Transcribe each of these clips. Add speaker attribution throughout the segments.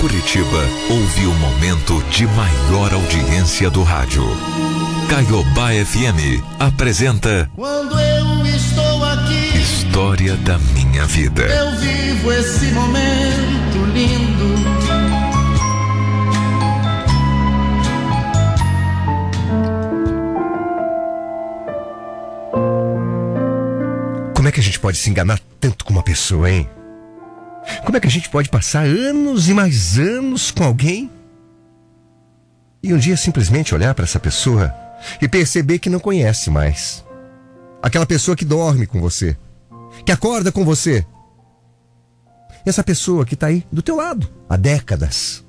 Speaker 1: Curitiba ouve o momento de maior audiência do rádio. Caiobá FM apresenta
Speaker 2: Quando eu estou aqui,
Speaker 1: História da Minha Vida.
Speaker 2: eu vivo esse momento lindo.
Speaker 3: Como é que a gente pode se enganar tanto com uma pessoa, hein? Como é que a gente pode passar anos e mais anos com alguém e um dia simplesmente olhar para essa pessoa e perceber que não conhece mais? Aquela pessoa que dorme com você, que acorda com você. Essa pessoa que está aí do teu lado há décadas.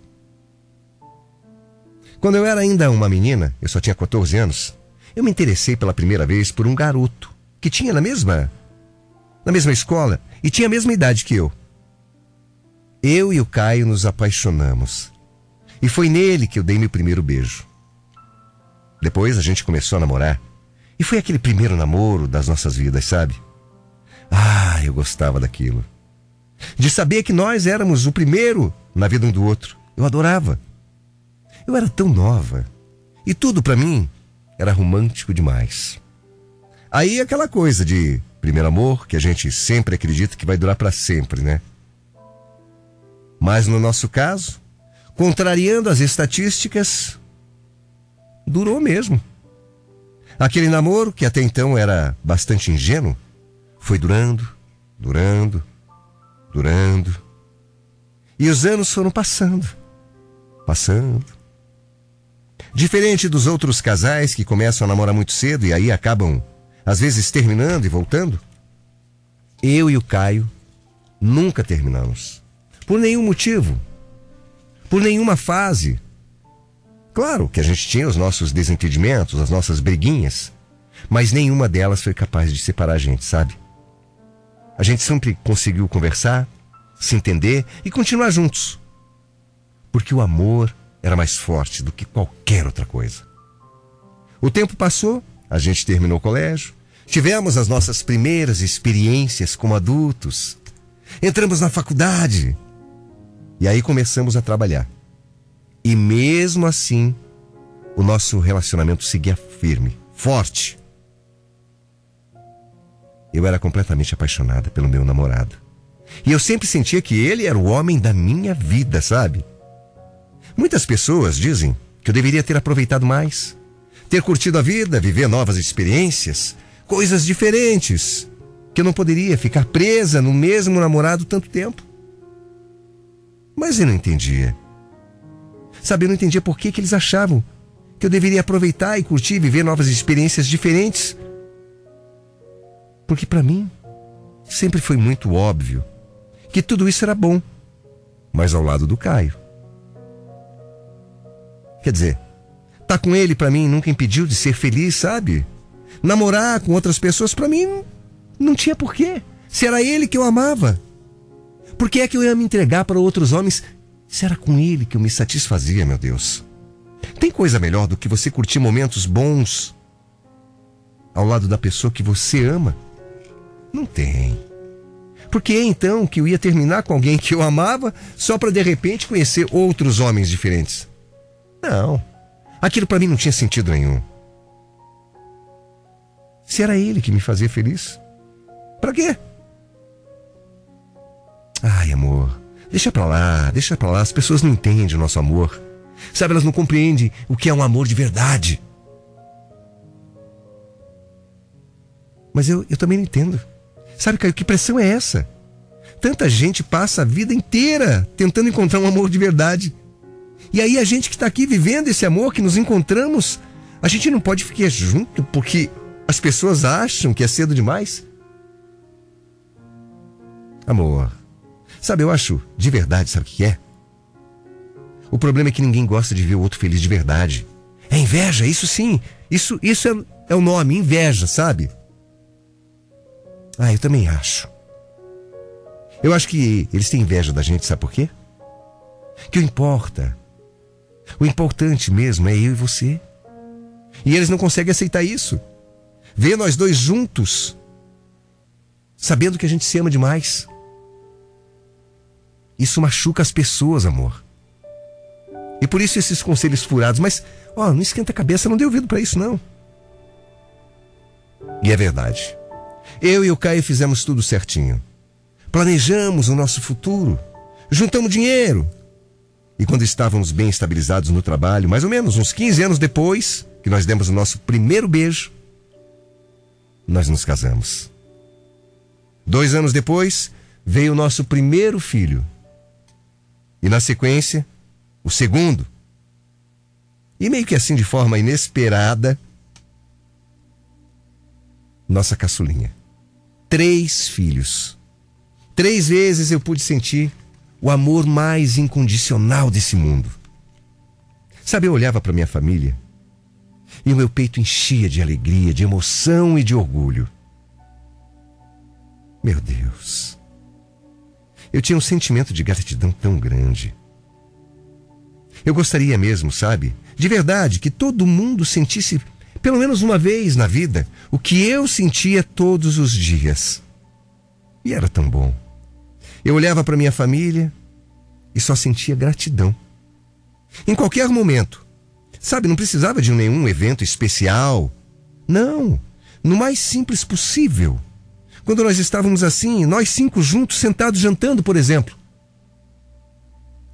Speaker 3: Quando eu era ainda uma menina, eu só tinha 14 anos, eu me interessei pela primeira vez por um garoto que tinha na mesma na mesma escola e tinha a mesma idade que eu. Eu e o Caio nos apaixonamos. E foi nele que eu dei meu primeiro beijo. Depois a gente começou a namorar. E foi aquele primeiro namoro das nossas vidas, sabe? Ah, eu gostava daquilo. De saber que nós éramos o primeiro na vida um do outro. Eu adorava. Eu era tão nova. E tudo para mim era romântico demais. Aí aquela coisa de primeiro amor, que a gente sempre acredita que vai durar para sempre, né? Mas no nosso caso, contrariando as estatísticas, durou mesmo. Aquele namoro, que até então era bastante ingênuo, foi durando, durando, durando. E os anos foram passando, passando. Diferente dos outros casais que começam a namorar muito cedo e aí acabam às vezes terminando e voltando. Eu e o Caio nunca terminamos. Por nenhum motivo. Por nenhuma fase. Claro que a gente tinha os nossos desentendimentos, as nossas briguinhas, mas nenhuma delas foi capaz de separar a gente, sabe? A gente sempre conseguiu conversar, se entender e continuar juntos. Porque o amor era mais forte do que qualquer outra coisa. O tempo passou a gente terminou o colégio, tivemos as nossas primeiras experiências como adultos, entramos na faculdade e aí começamos a trabalhar. E mesmo assim, o nosso relacionamento seguia firme, forte. Eu era completamente apaixonada pelo meu namorado. E eu sempre sentia que ele era o homem da minha vida, sabe? Muitas pessoas dizem que eu deveria ter aproveitado mais ter curtido a vida, viver novas experiências, coisas diferentes, que eu não poderia ficar presa no mesmo namorado tanto tempo. Mas eu não entendia. Sabe, eu não entendia por que, que eles achavam que eu deveria aproveitar e curtir, viver novas experiências diferentes. Porque para mim sempre foi muito óbvio que tudo isso era bom, mas ao lado do Caio. Quer dizer, tá com ele para mim nunca impediu de ser feliz, sabe? Namorar com outras pessoas para mim não tinha porquê. Se era ele que eu amava. Por que é que eu ia me entregar para outros homens se era com ele que eu me satisfazia, meu Deus? Tem coisa melhor do que você curtir momentos bons ao lado da pessoa que você ama? Não tem. Por que então que eu ia terminar com alguém que eu amava só para de repente conhecer outros homens diferentes? Não. Aquilo para mim não tinha sentido nenhum. Se era ele que me fazia feliz, para quê? Ai, amor, deixa pra lá, deixa pra lá. As pessoas não entendem o nosso amor. Sabe, elas não compreendem o que é um amor de verdade. Mas eu, eu também não entendo. Sabe, Caio, que pressão é essa? Tanta gente passa a vida inteira tentando encontrar um amor de verdade. E aí a gente que está aqui vivendo esse amor, que nos encontramos, a gente não pode ficar junto porque as pessoas acham que é cedo demais? Amor, sabe, eu acho de verdade, sabe o que é? O problema é que ninguém gosta de ver o outro feliz de verdade. É inveja, isso sim. Isso, isso é, é o nome, inveja, sabe? Ah, eu também acho. Eu acho que eles têm inveja da gente, sabe por quê? Que o importa o importante mesmo é eu e você. E eles não conseguem aceitar isso. Ver nós dois juntos, sabendo que a gente se ama demais. Isso machuca as pessoas, amor. E por isso esses conselhos furados. Mas, ó, não esquenta a cabeça, não dê ouvido para isso, não. E é verdade. Eu e o Caio fizemos tudo certinho. Planejamos o nosso futuro. Juntamos dinheiro. E quando estávamos bem estabilizados no trabalho, mais ou menos uns 15 anos depois que nós demos o nosso primeiro beijo, nós nos casamos. Dois anos depois, veio o nosso primeiro filho. E na sequência, o segundo. E meio que assim, de forma inesperada, nossa caçulinha. Três filhos. Três vezes eu pude sentir o amor mais incondicional desse mundo. Sabe, eu olhava para minha família e o meu peito enchia de alegria, de emoção e de orgulho. Meu Deus. Eu tinha um sentimento de gratidão tão grande. Eu gostaria mesmo, sabe, de verdade, que todo mundo sentisse, pelo menos uma vez na vida, o que eu sentia todos os dias. E era tão bom. Eu olhava para minha família e só sentia gratidão. Em qualquer momento. Sabe, não precisava de nenhum evento especial. Não, no mais simples possível. Quando nós estávamos assim, nós cinco juntos, sentados jantando, por exemplo.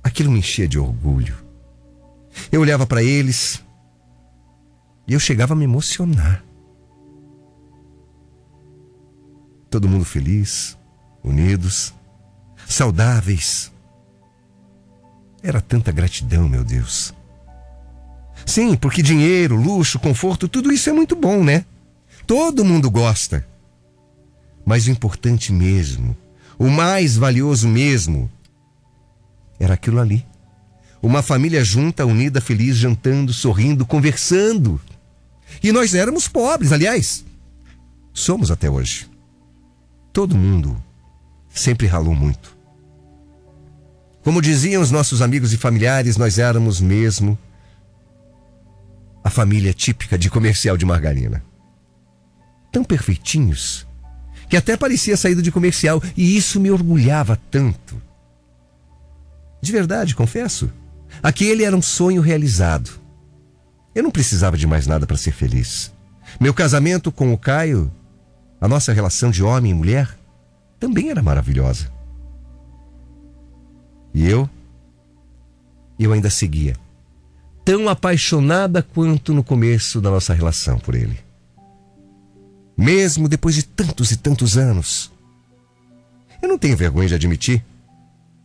Speaker 3: Aquilo me enchia de orgulho. Eu olhava para eles e eu chegava a me emocionar. Todo mundo feliz, unidos, saudáveis. Era tanta gratidão, meu Deus. Sim, porque dinheiro, luxo, conforto, tudo isso é muito bom, né? Todo mundo gosta. Mas o importante mesmo, o mais valioso mesmo, era aquilo ali. Uma família junta, unida, feliz, jantando, sorrindo, conversando. E nós éramos pobres, aliás. Somos até hoje. Todo mundo sempre ralou muito. Como diziam os nossos amigos e familiares, nós éramos mesmo a família típica de comercial de margarina. Tão perfeitinhos que até parecia saído de comercial, e isso me orgulhava tanto. De verdade, confesso. Aquele era um sonho realizado. Eu não precisava de mais nada para ser feliz. Meu casamento com o Caio, a nossa relação de homem e mulher, também era maravilhosa. E eu? Eu ainda seguia, tão apaixonada quanto no começo da nossa relação por ele mesmo depois de tantos e tantos anos. Eu não tenho vergonha de admitir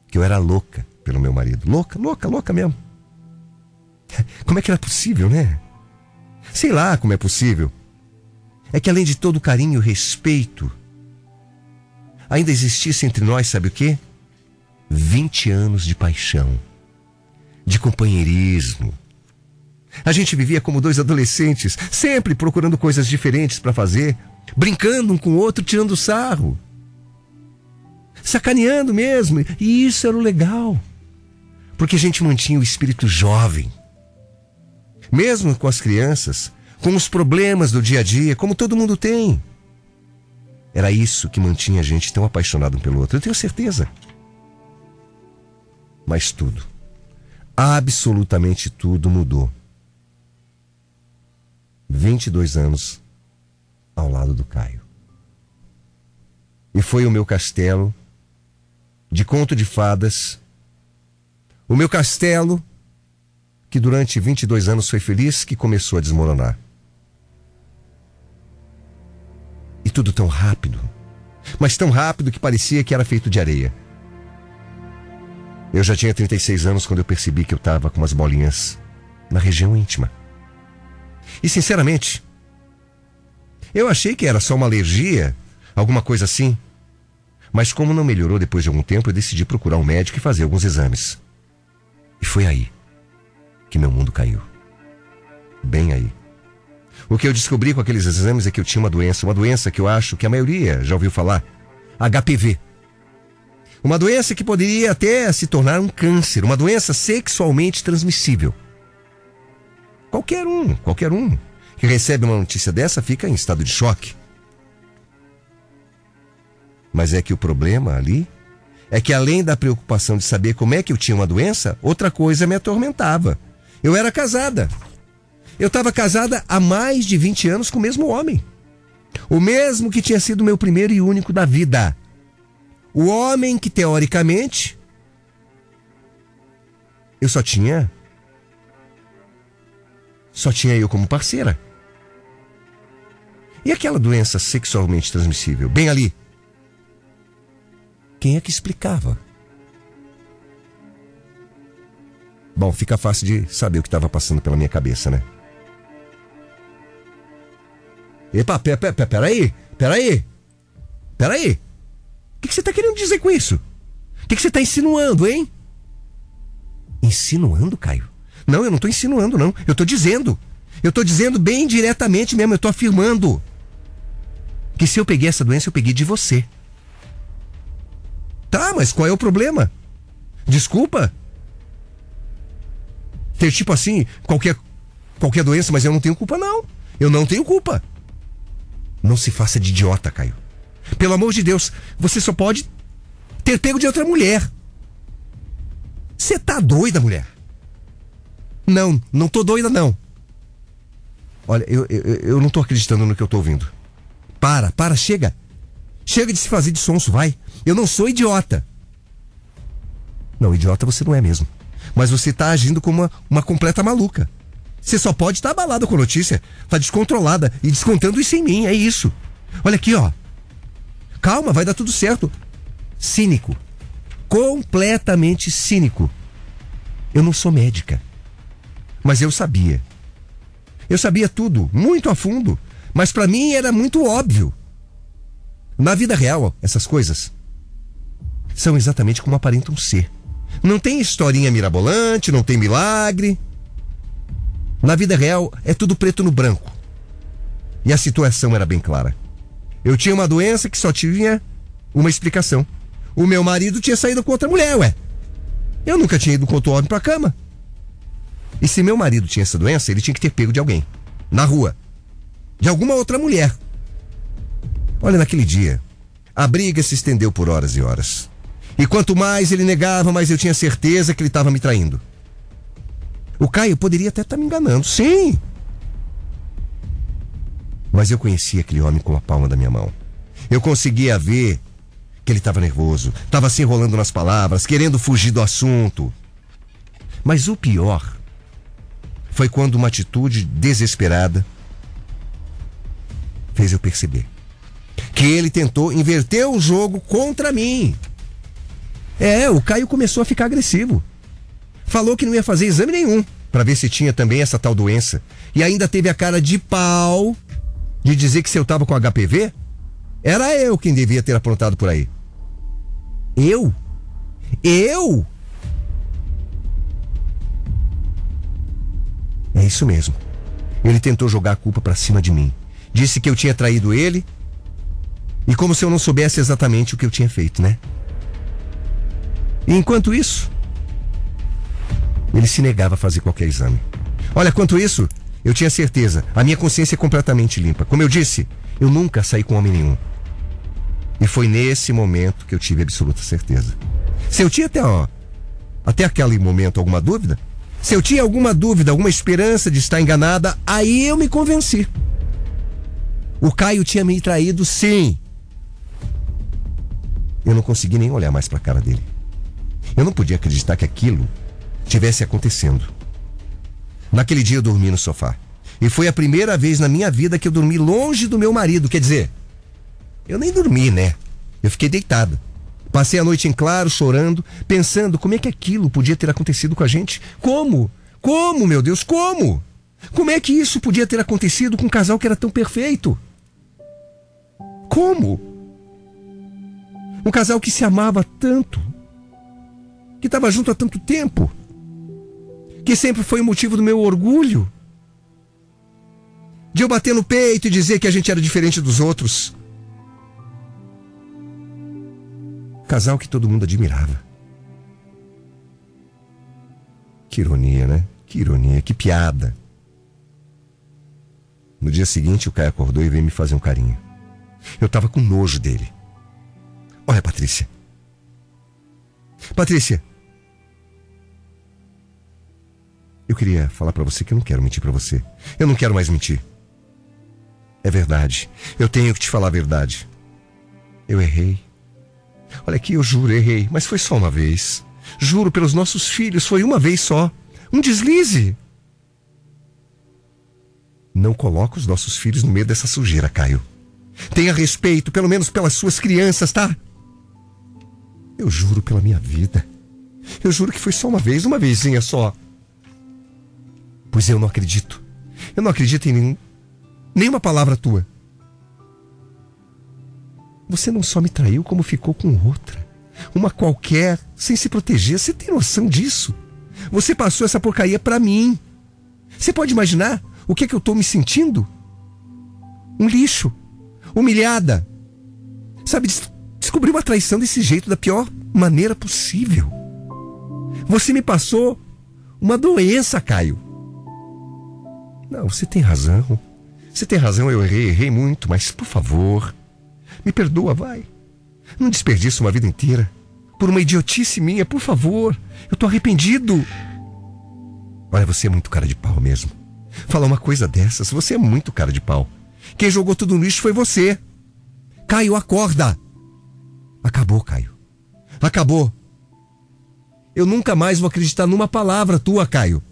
Speaker 3: que eu era louca pelo meu marido. Louca, louca, louca mesmo. Como é que era possível, né? Sei lá como é possível. É que além de todo o carinho e respeito, ainda existisse entre nós, sabe o quê? 20 anos de paixão, de companheirismo, a gente vivia como dois adolescentes, sempre procurando coisas diferentes para fazer, brincando um com o outro, tirando sarro. Sacaneando mesmo, e isso era o legal. Porque a gente mantinha o espírito jovem. Mesmo com as crianças, com os problemas do dia a dia, como todo mundo tem. Era isso que mantinha a gente tão apaixonado um pelo outro, eu tenho certeza. Mas tudo, absolutamente tudo mudou 22 anos ao lado do Caio. E foi o meu castelo de conto de fadas, o meu castelo que durante 22 anos foi feliz que começou a desmoronar. E tudo tão rápido, mas tão rápido que parecia que era feito de areia. Eu já tinha 36 anos quando eu percebi que eu estava com umas bolinhas na região íntima. E sinceramente, eu achei que era só uma alergia, alguma coisa assim. Mas como não melhorou depois de algum tempo, eu decidi procurar um médico e fazer alguns exames. E foi aí que meu mundo caiu. Bem aí. O que eu descobri com aqueles exames é que eu tinha uma doença, uma doença que eu acho que a maioria já ouviu falar: HPV. Uma doença que poderia até se tornar um câncer, uma doença sexualmente transmissível. Qualquer um, qualquer um que recebe uma notícia dessa fica em estado de choque. Mas é que o problema ali é que além da preocupação de saber como é que eu tinha uma doença, outra coisa me atormentava. Eu era casada. Eu estava casada há mais de 20 anos com o mesmo homem. O mesmo que tinha sido meu primeiro e único da vida. O homem que, teoricamente, eu só tinha. Só tinha eu como parceira. E aquela doença sexualmente transmissível, bem ali, quem é que explicava? Bom, fica fácil de saber o que estava passando pela minha cabeça, né? Epa, pera, pera, peraí, peraí, peraí. O que, você está querendo dizer com isso? O que você está insinuando, hein? Insinuando, Caio? Não, eu não estou insinuando, não. Eu estou dizendo. Eu estou dizendo bem diretamente mesmo, eu estou afirmando. Que se eu peguei essa doença, eu peguei de você. Tá, mas qual é o problema? Desculpa? Ter tipo assim, qualquer, qualquer doença, mas eu não tenho culpa, não. Eu não tenho culpa. Não se faça de idiota, Caio. Pelo amor de Deus, você só pode ter pego de outra mulher. Você tá doida, mulher? Não, não tô doida, não. Olha, eu, eu, eu não tô acreditando no que eu tô ouvindo. Para, para, chega. Chega de se fazer de sonso, vai. Eu não sou idiota. Não, idiota você não é mesmo. Mas você está agindo como uma, uma completa maluca. Você só pode estar tá abalada com a notícia. Tá descontrolada e descontando isso em mim, é isso. Olha aqui, ó. Calma, vai dar tudo certo. Cínico. Completamente cínico. Eu não sou médica. Mas eu sabia. Eu sabia tudo, muito a fundo. Mas para mim era muito óbvio. Na vida real, essas coisas são exatamente como aparentam ser. Não tem historinha mirabolante, não tem milagre. Na vida real, é tudo preto no branco. E a situação era bem clara. Eu tinha uma doença que só tinha uma explicação. O meu marido tinha saído com outra mulher, ué. Eu nunca tinha ido com outro homem pra cama. E se meu marido tinha essa doença, ele tinha que ter pego de alguém. Na rua. De alguma outra mulher. Olha, naquele dia, a briga se estendeu por horas e horas. E quanto mais ele negava, mais eu tinha certeza que ele estava me traindo. O Caio poderia até estar tá me enganando, sim. Mas eu conhecia aquele homem com a palma da minha mão. Eu conseguia ver que ele estava nervoso, estava se enrolando nas palavras, querendo fugir do assunto. Mas o pior foi quando uma atitude desesperada fez eu perceber que ele tentou inverter o jogo contra mim. É, o Caio começou a ficar agressivo. Falou que não ia fazer exame nenhum para ver se tinha também essa tal doença. E ainda teve a cara de pau de dizer que se eu tava com HPV, era eu quem devia ter aprontado por aí. Eu? Eu? É isso mesmo. Ele tentou jogar a culpa para cima de mim. Disse que eu tinha traído ele e como se eu não soubesse exatamente o que eu tinha feito, né? E enquanto isso, ele se negava a fazer qualquer exame. Olha, quanto isso, eu tinha certeza, a minha consciência é completamente limpa. Como eu disse, eu nunca saí com homem nenhum. E foi nesse momento que eu tive absoluta certeza. Se eu tinha até, ó, até aquele momento alguma dúvida, se eu tinha alguma dúvida, alguma esperança de estar enganada, aí eu me convenci. O Caio tinha me traído, sim. Eu não consegui nem olhar mais para a cara dele. Eu não podia acreditar que aquilo tivesse acontecendo. Naquele dia eu dormi no sofá. E foi a primeira vez na minha vida que eu dormi longe do meu marido. Quer dizer, eu nem dormi, né? Eu fiquei deitada. Passei a noite em claro, chorando, pensando como é que aquilo podia ter acontecido com a gente. Como? Como, meu Deus, como? Como é que isso podia ter acontecido com um casal que era tão perfeito? Como? Um casal que se amava tanto, que estava junto há tanto tempo, que sempre foi o motivo do meu orgulho. De eu bater no peito e dizer que a gente era diferente dos outros. Casal que todo mundo admirava. Que ironia, né? Que ironia, que piada. No dia seguinte, o Caio acordou e veio me fazer um carinho. Eu tava com nojo dele. Olha, Patrícia. Patrícia, eu queria falar para você que eu não quero mentir para você. Eu não quero mais mentir. É verdade. Eu tenho que te falar a verdade. Eu errei. Olha aqui, eu juro, errei, mas foi só uma vez. Juro pelos nossos filhos, foi uma vez só. Um deslize. Não coloque os nossos filhos no meio dessa sujeira, Caio. Tenha respeito, pelo menos pelas suas crianças, tá? Eu juro pela minha vida. Eu juro que foi só uma vez, uma vezinha só. Pois eu não acredito. Eu não acredito em nenhum, nenhuma palavra tua. Você não só me traiu, como ficou com outra. Uma qualquer, sem se proteger. Você tem noção disso? Você passou essa porcaria para mim. Você pode imaginar o que é que eu tô me sentindo? Um lixo. Humilhada. Sabe, descobri uma traição desse jeito, da pior maneira possível. Você me passou uma doença, Caio. Não, você tem razão. Você tem razão, eu errei, errei muito, mas por favor, me perdoa, vai. Não desperdice uma vida inteira por uma idiotice minha, por favor. Eu tô arrependido. Olha, você é muito cara de pau mesmo. Falar uma coisa dessas, você é muito cara de pau. Quem jogou tudo no lixo foi você. Caio, acorda. Acabou, Caio. Acabou. Eu nunca mais vou acreditar numa palavra tua, Caio.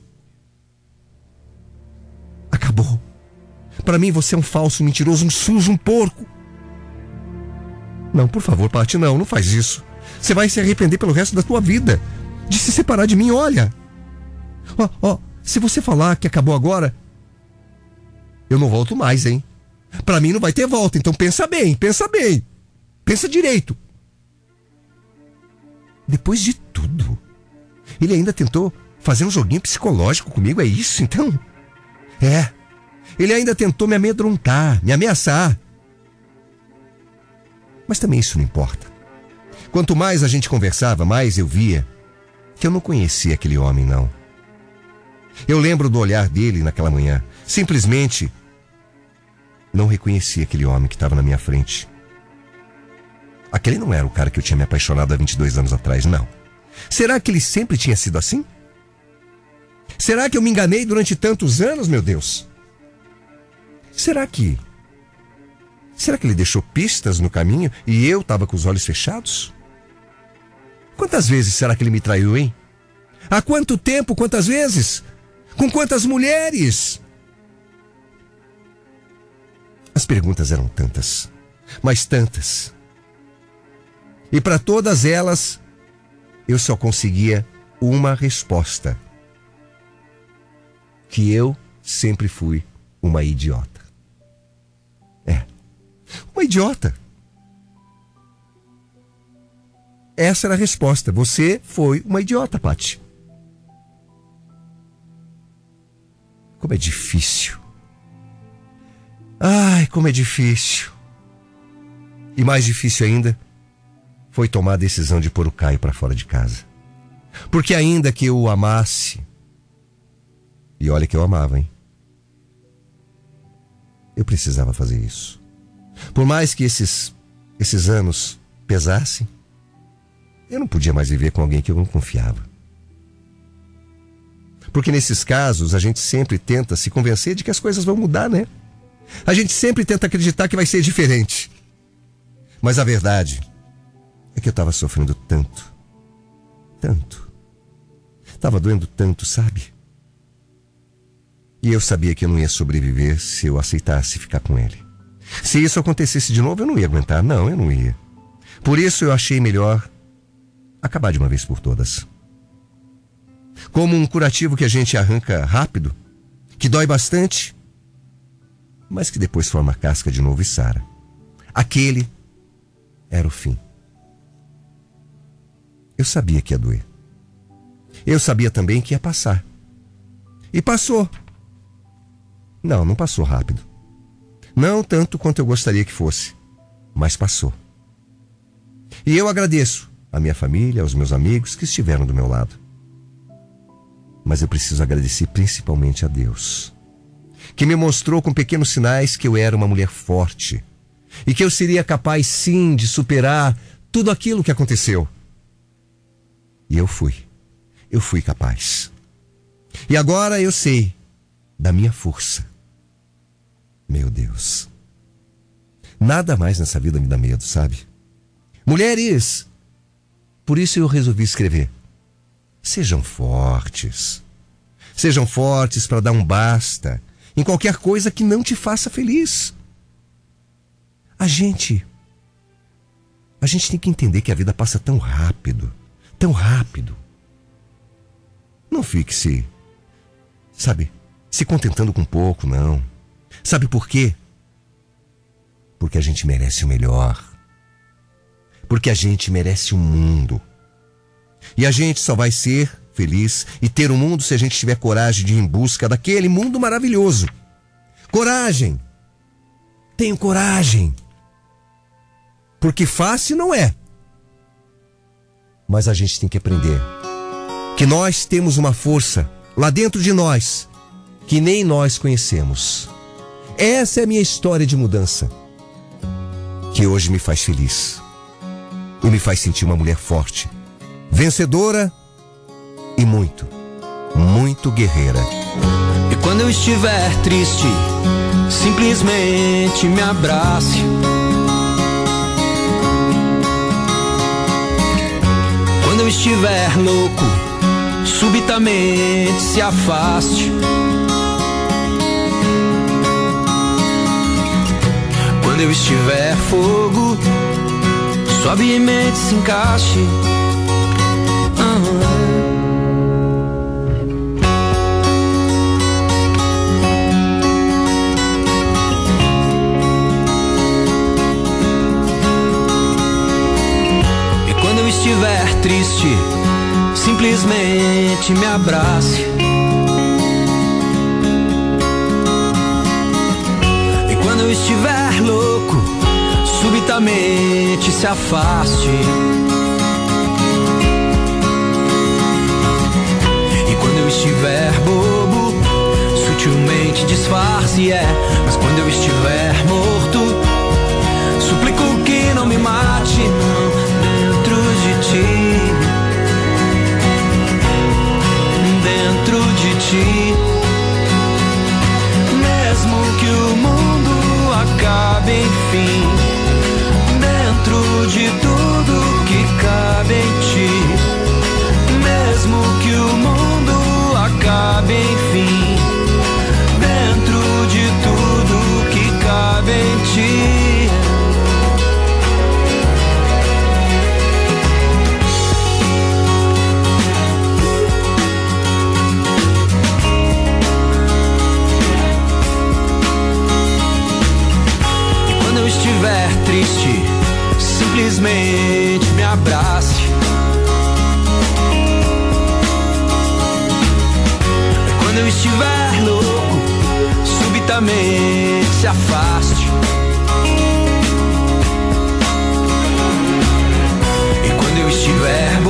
Speaker 3: Acabou. Para mim você é um falso, mentiroso, um sujo, um porco. Não, por favor, Paty, não, não faz isso. Você vai se arrepender pelo resto da tua vida de se separar de mim, olha. Ó, ó, se você falar que acabou agora, eu não volto mais, hein? Para mim não vai ter volta, então pensa bem, pensa bem. Pensa direito. Depois de tudo, ele ainda tentou fazer um joguinho psicológico comigo, é isso então? É. Ele ainda tentou me amedrontar, me ameaçar. Mas também isso não importa. Quanto mais a gente conversava, mais eu via que eu não conhecia aquele homem, não. Eu lembro do olhar dele naquela manhã. Simplesmente não reconheci aquele homem que estava na minha frente. Aquele não era o cara que eu tinha me apaixonado há 22 anos atrás, não. Será que ele sempre tinha sido assim? Será que eu me enganei durante tantos anos, meu Deus? Será que Será que ele deixou pistas no caminho e eu estava com os olhos fechados? Quantas vezes será que ele me traiu, hein? Há quanto tempo? Quantas vezes? Com quantas mulheres? As perguntas eram tantas, mas tantas. E para todas elas, eu só conseguia uma resposta: que eu sempre fui uma idiota. Uma idiota. Essa era a resposta. Você foi uma idiota, Paty. Como é difícil. Ai, como é difícil. E mais difícil ainda foi tomar a decisão de pôr o Caio para fora de casa. Porque ainda que eu o amasse, e olha que eu amava, hein? Eu precisava fazer isso. Por mais que esses, esses anos pesassem, eu não podia mais viver com alguém que eu não confiava. Porque nesses casos a gente sempre tenta se convencer de que as coisas vão mudar, né? A gente sempre tenta acreditar que vai ser diferente. Mas a verdade é que eu estava sofrendo tanto, tanto. Estava doendo tanto, sabe? E eu sabia que eu não ia sobreviver se eu aceitasse ficar com ele. Se isso acontecesse de novo, eu não ia aguentar. Não, eu não ia. Por isso eu achei melhor acabar de uma vez por todas. Como um curativo que a gente arranca rápido, que dói bastante, mas que depois forma casca de novo e sara. Aquele era o fim. Eu sabia que ia doer. Eu sabia também que ia passar. E passou. Não, não passou rápido. Não tanto quanto eu gostaria que fosse, mas passou. E eu agradeço à minha família, aos meus amigos que estiveram do meu lado. Mas eu preciso agradecer principalmente a Deus, que me mostrou com pequenos sinais que eu era uma mulher forte e que eu seria capaz sim de superar tudo aquilo que aconteceu. E eu fui. Eu fui capaz. E agora eu sei da minha força. Meu Deus. Nada mais nessa vida me dá medo, sabe? Mulheres, por isso eu resolvi escrever. Sejam fortes. Sejam fortes para dar um basta em qualquer coisa que não te faça feliz. A gente. A gente tem que entender que a vida passa tão rápido. Tão rápido. Não fique se. Sabe? Se contentando com pouco, não. Sabe por quê? Porque a gente merece o melhor. Porque a gente merece o mundo. E a gente só vai ser feliz e ter o um mundo se a gente tiver coragem de ir em busca daquele mundo maravilhoso. Coragem! Tenho coragem! Porque fácil não é. Mas a gente tem que aprender que nós temos uma força lá dentro de nós que nem nós conhecemos. Essa é a minha história de mudança, que hoje me faz feliz e me faz sentir uma mulher forte, vencedora e muito, muito guerreira.
Speaker 4: E quando eu estiver triste, simplesmente me abrace. Quando eu estiver louco, subitamente se afaste. Quando eu estiver fogo, suavemente se encaixe. Quando eu estiver triste, simplesmente me abrace. Subitamente se afaste. E quando eu estiver bobo, sutilmente disfarce, é. Mas quando eu estiver morto, suplico que não me mate, não, dentro de ti. dentro de ti. Mesmo que o mundo acabe, enfim, subitamente se afaste. E quando eu estiver